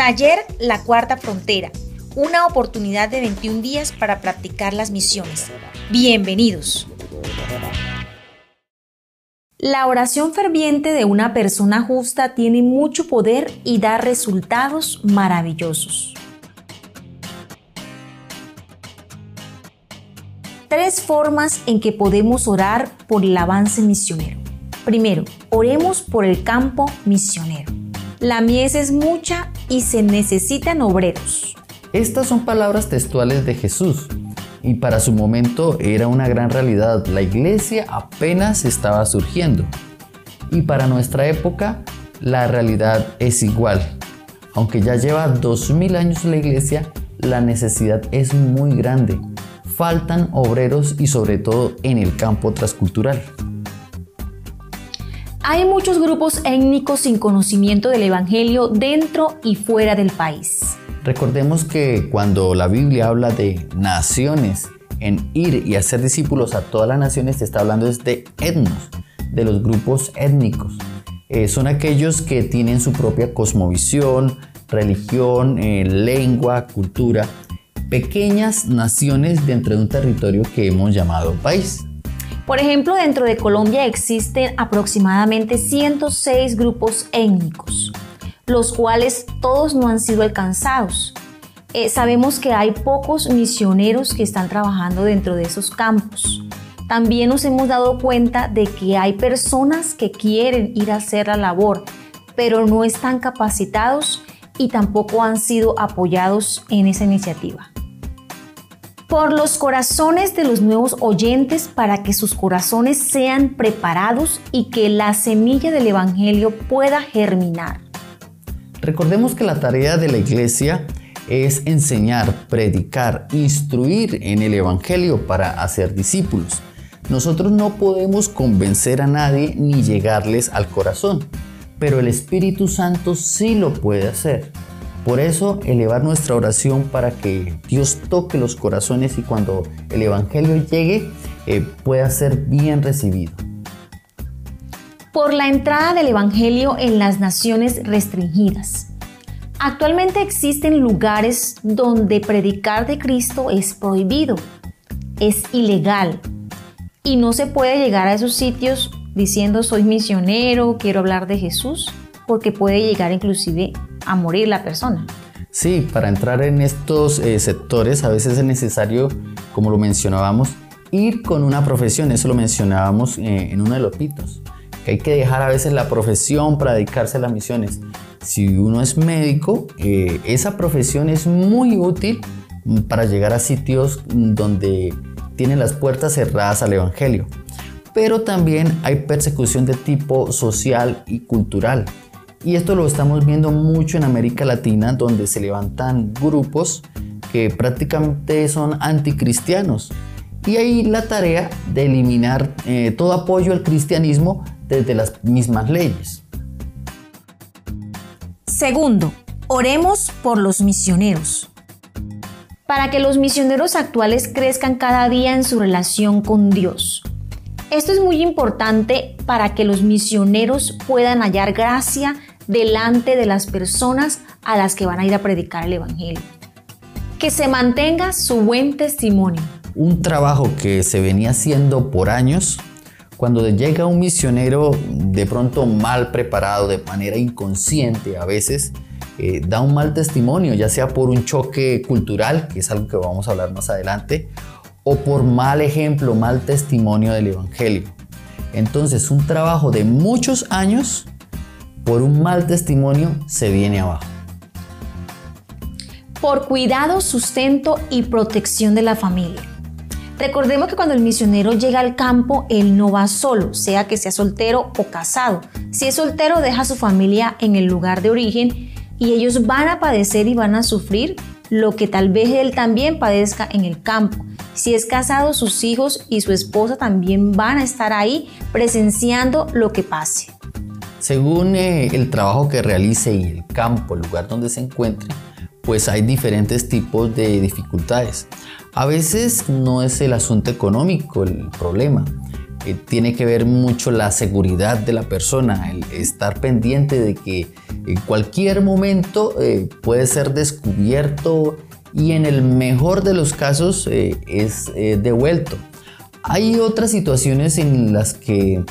Taller La Cuarta Frontera, una oportunidad de 21 días para practicar las misiones. Bienvenidos. La oración ferviente de una persona justa tiene mucho poder y da resultados maravillosos. Tres formas en que podemos orar por el avance misionero. Primero, oremos por el campo misionero. La mies es mucha y se necesitan obreros. Estas son palabras textuales de Jesús y para su momento era una gran realidad. La iglesia apenas estaba surgiendo. Y para nuestra época la realidad es igual. Aunque ya lleva 2000 años la iglesia, la necesidad es muy grande. Faltan obreros y sobre todo en el campo transcultural. Hay muchos grupos étnicos sin conocimiento del Evangelio dentro y fuera del país. Recordemos que cuando la Biblia habla de naciones, en ir y hacer discípulos a todas las naciones, se está hablando de etnos, de los grupos étnicos. Eh, son aquellos que tienen su propia cosmovisión, religión, eh, lengua, cultura, pequeñas naciones dentro de un territorio que hemos llamado país. Por ejemplo, dentro de Colombia existen aproximadamente 106 grupos étnicos los cuales todos no han sido alcanzados. Eh, sabemos que hay pocos misioneros que están trabajando dentro de esos campos. También nos hemos dado cuenta de que hay personas que quieren ir a hacer la labor, pero no están capacitados y tampoco han sido apoyados en esa iniciativa. Por los corazones de los nuevos oyentes para que sus corazones sean preparados y que la semilla del Evangelio pueda germinar. Recordemos que la tarea de la iglesia es enseñar, predicar, instruir en el Evangelio para hacer discípulos. Nosotros no podemos convencer a nadie ni llegarles al corazón, pero el Espíritu Santo sí lo puede hacer. Por eso elevar nuestra oración para que Dios toque los corazones y cuando el Evangelio llegue eh, pueda ser bien recibido por la entrada del Evangelio en las naciones restringidas. Actualmente existen lugares donde predicar de Cristo es prohibido, es ilegal y no se puede llegar a esos sitios diciendo soy misionero, quiero hablar de Jesús, porque puede llegar inclusive a morir la persona. Sí, para entrar en estos eh, sectores a veces es necesario, como lo mencionábamos, ir con una profesión, eso lo mencionábamos eh, en uno de los pitos que hay que dejar a veces la profesión para dedicarse a las misiones. Si uno es médico, eh, esa profesión es muy útil para llegar a sitios donde tienen las puertas cerradas al Evangelio. Pero también hay persecución de tipo social y cultural. Y esto lo estamos viendo mucho en América Latina, donde se levantan grupos que prácticamente son anticristianos. Y hay la tarea de eliminar eh, todo apoyo al cristianismo desde las mismas leyes. Segundo, oremos por los misioneros. Para que los misioneros actuales crezcan cada día en su relación con Dios. Esto es muy importante para que los misioneros puedan hallar gracia delante de las personas a las que van a ir a predicar el Evangelio. Que se mantenga su buen testimonio. Un trabajo que se venía haciendo por años cuando llega un misionero de pronto mal preparado, de manera inconsciente a veces, eh, da un mal testimonio, ya sea por un choque cultural, que es algo que vamos a hablar más adelante, o por mal ejemplo, mal testimonio del Evangelio. Entonces, un trabajo de muchos años, por un mal testimonio, se viene abajo. Por cuidado, sustento y protección de la familia. Recordemos que cuando el misionero llega al campo, él no va solo, sea que sea soltero o casado. Si es soltero, deja a su familia en el lugar de origen y ellos van a padecer y van a sufrir lo que tal vez él también padezca en el campo. Si es casado, sus hijos y su esposa también van a estar ahí presenciando lo que pase. Según eh, el trabajo que realice y el campo, el lugar donde se encuentre, pues hay diferentes tipos de dificultades. A veces no es el asunto económico el problema, eh, tiene que ver mucho la seguridad de la persona, el estar pendiente de que en cualquier momento eh, puede ser descubierto y en el mejor de los casos eh, es devuelto. Hay otras situaciones en las que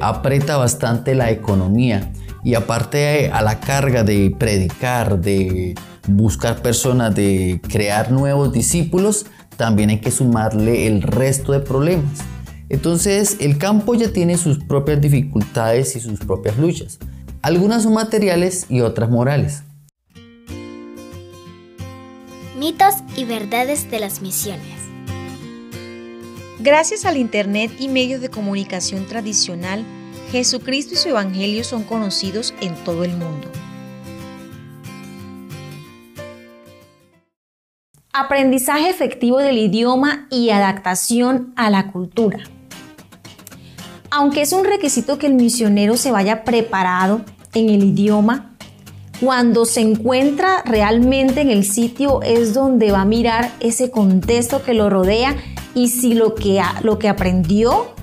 aprieta bastante la economía y aparte a la carga de predicar, de buscar personas, de crear nuevos discípulos, también hay que sumarle el resto de problemas. Entonces el campo ya tiene sus propias dificultades y sus propias luchas. Algunas son materiales y otras morales. Mitos y verdades de las misiones. Gracias al Internet y medios de comunicación tradicional, Jesucristo y su Evangelio son conocidos en todo el mundo. Aprendizaje efectivo del idioma y adaptación a la cultura. Aunque es un requisito que el misionero se vaya preparado en el idioma, cuando se encuentra realmente en el sitio es donde va a mirar ese contexto que lo rodea y si lo que, lo que aprendió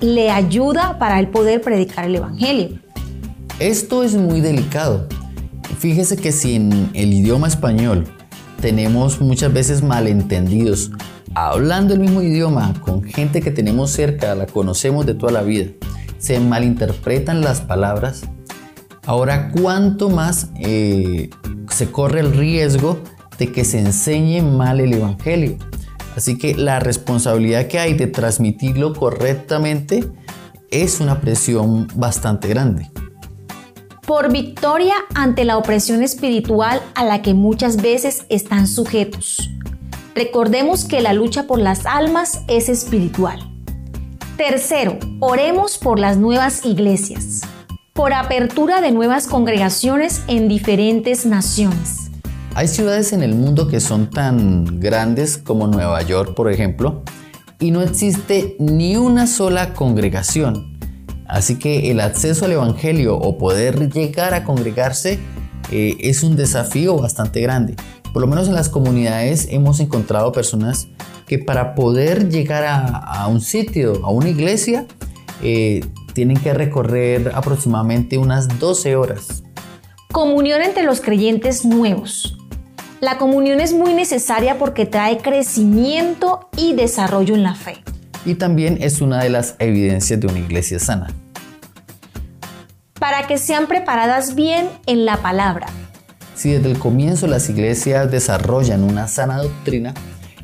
le ayuda para él poder predicar el Evangelio. Esto es muy delicado. Fíjese que si en el idioma español tenemos muchas veces malentendidos hablando el mismo idioma con gente que tenemos cerca, la conocemos de toda la vida, se malinterpretan las palabras, ahora cuánto más eh, se corre el riesgo de que se enseñe mal el Evangelio. Así que la responsabilidad que hay de transmitirlo correctamente es una presión bastante grande. Por victoria ante la opresión espiritual a la que muchas veces están sujetos. Recordemos que la lucha por las almas es espiritual. Tercero, oremos por las nuevas iglesias, por apertura de nuevas congregaciones en diferentes naciones. Hay ciudades en el mundo que son tan grandes como Nueva York, por ejemplo, y no existe ni una sola congregación. Así que el acceso al Evangelio o poder llegar a congregarse eh, es un desafío bastante grande por lo menos en las comunidades hemos encontrado personas que para poder llegar a, un sitio, a una iglesia, eh, tienen que recorrer aproximadamente unas 12 horas. Comunión entre los creyentes nuevos. La comunión es muy necesaria porque trae crecimiento y desarrollo en la fe. Y también es una de las evidencias de una iglesia sana. Para que sean preparadas bien en la palabra, si desde el comienzo las iglesias desarrollan una sana doctrina,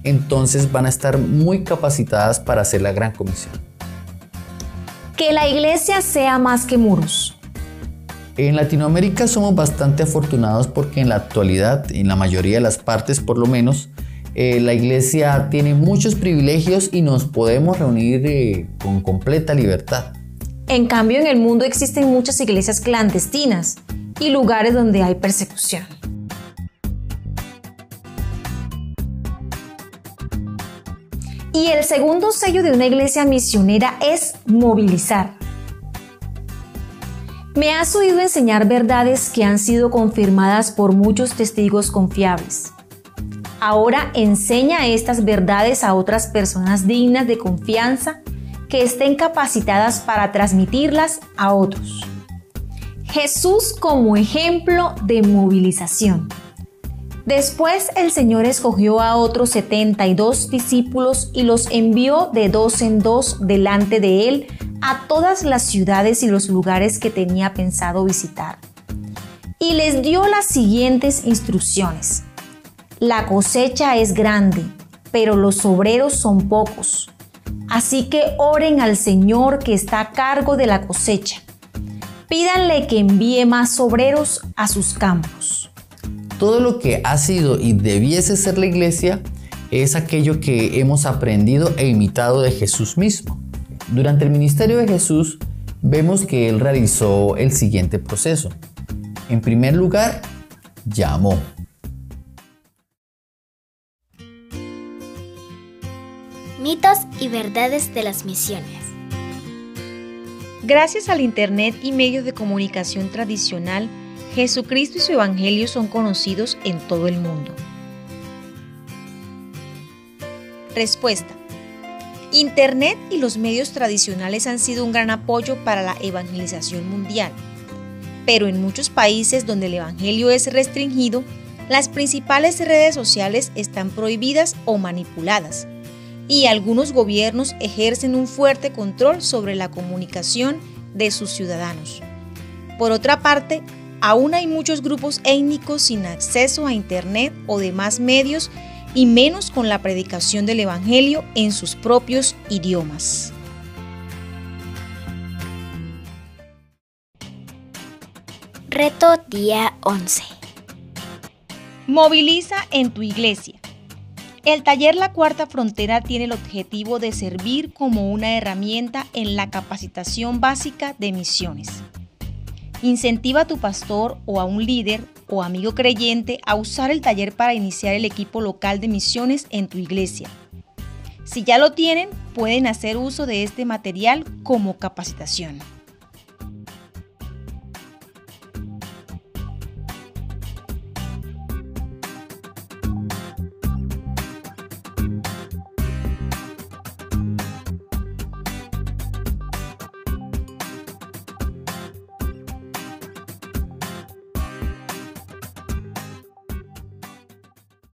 entonces van a estar muy capacitadas para hacer la gran comisión. Que la iglesia sea más que muros. En Latinoamérica somos bastante afortunados porque en la actualidad, en la mayoría de las partes por lo menos, eh, la iglesia tiene muchos privilegios y nos podemos reunir eh, con completa libertad. En cambio, en el mundo existen muchas iglesias clandestinas y lugares donde hay persecución. Y el segundo sello de una iglesia misionera es movilizar. Me has oído enseñar verdades que han sido confirmadas por muchos testigos confiables. Ahora enseña estas verdades a otras personas dignas de confianza que estén capacitadas para transmitirlas a otros. Jesús como ejemplo de movilización. Después el Señor escogió a otros 72 discípulos y los envió de dos en dos delante de él a todas las ciudades y los lugares que tenía pensado visitar. Y les dio las siguientes instrucciones. La cosecha es grande, pero los obreros son pocos. Así que oren al Señor que está a cargo de la cosecha pídanle que envíe más obreros a sus campos. Todo lo que ha sido y debiese ser la iglesia es aquello que hemos aprendido e imitado de Jesús mismo. Durante el ministerio de Jesús vemos que él realizó el siguiente proceso. En primer lugar, llamó. Mitos y verdades de las misiones. Gracias al Internet y medios de comunicación tradicional, Jesucristo y su Evangelio son conocidos en todo el mundo. Respuesta. Internet y los medios tradicionales han sido un gran apoyo para la evangelización mundial, pero en muchos países donde el Evangelio es restringido, las principales redes sociales están prohibidas o manipuladas, y algunos gobiernos ejercen un fuerte control sobre la comunicación de sus ciudadanos. Por otra parte, aún hay muchos grupos étnicos sin acceso a Internet o demás medios y menos con la predicación del Evangelio en sus propios idiomas. Reto día 11. Moviliza en tu iglesia. El taller La Cuarta Frontera tiene el objetivo de servir como una herramienta en la capacitación básica de misiones. Incentiva a tu pastor o a un líder o amigo creyente a usar el taller para iniciar el equipo local de misiones en tu iglesia. Si ya lo tienen, pueden hacer uso de este material como capacitación.